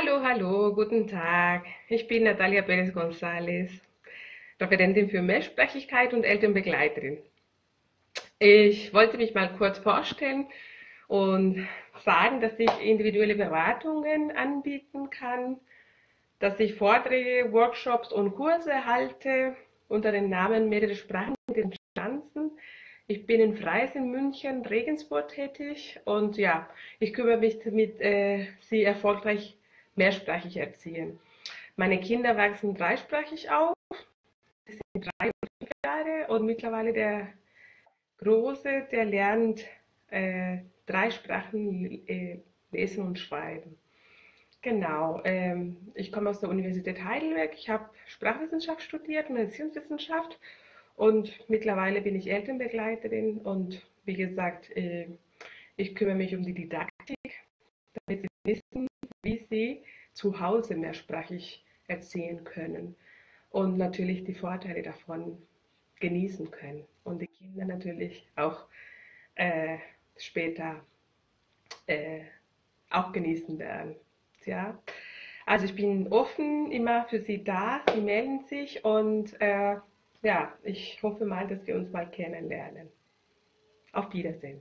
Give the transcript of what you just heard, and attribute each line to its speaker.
Speaker 1: Hallo, hallo, guten Tag. Ich bin Natalia Perez González, Referentin für Mehrsprachigkeit und Elternbegleiterin. Ich wollte mich mal kurz vorstellen und sagen, dass ich individuelle Beratungen anbieten kann, dass ich Vorträge, Workshops und Kurse halte unter dem Namen Mehrere Sprachen mit den. Ich bin in Freis in München, Regensburg tätig und ja, ich kümmere mich damit, äh, sie erfolgreich mehrsprachig erziehen. Meine Kinder wachsen dreisprachig auf. Sie sind drei und Jahre und mittlerweile der Große, der lernt äh, drei Sprachen äh, lesen und schreiben. Genau, ähm, ich komme aus der Universität Heidelberg. Ich habe Sprachwissenschaft studiert und Erziehungswissenschaft und mittlerweile bin ich Elternbegleiterin und wie gesagt, äh, ich kümmere mich um die Didaktik, damit sie wissen, wie sie zu Hause mehrsprachig erzählen können und natürlich die Vorteile davon genießen können und die Kinder natürlich auch äh, später äh, auch genießen werden. Ja? Also ich bin offen immer für Sie da, Sie melden sich und äh, ja, ich hoffe mal, dass wir uns mal kennenlernen. Auf Wiedersehen.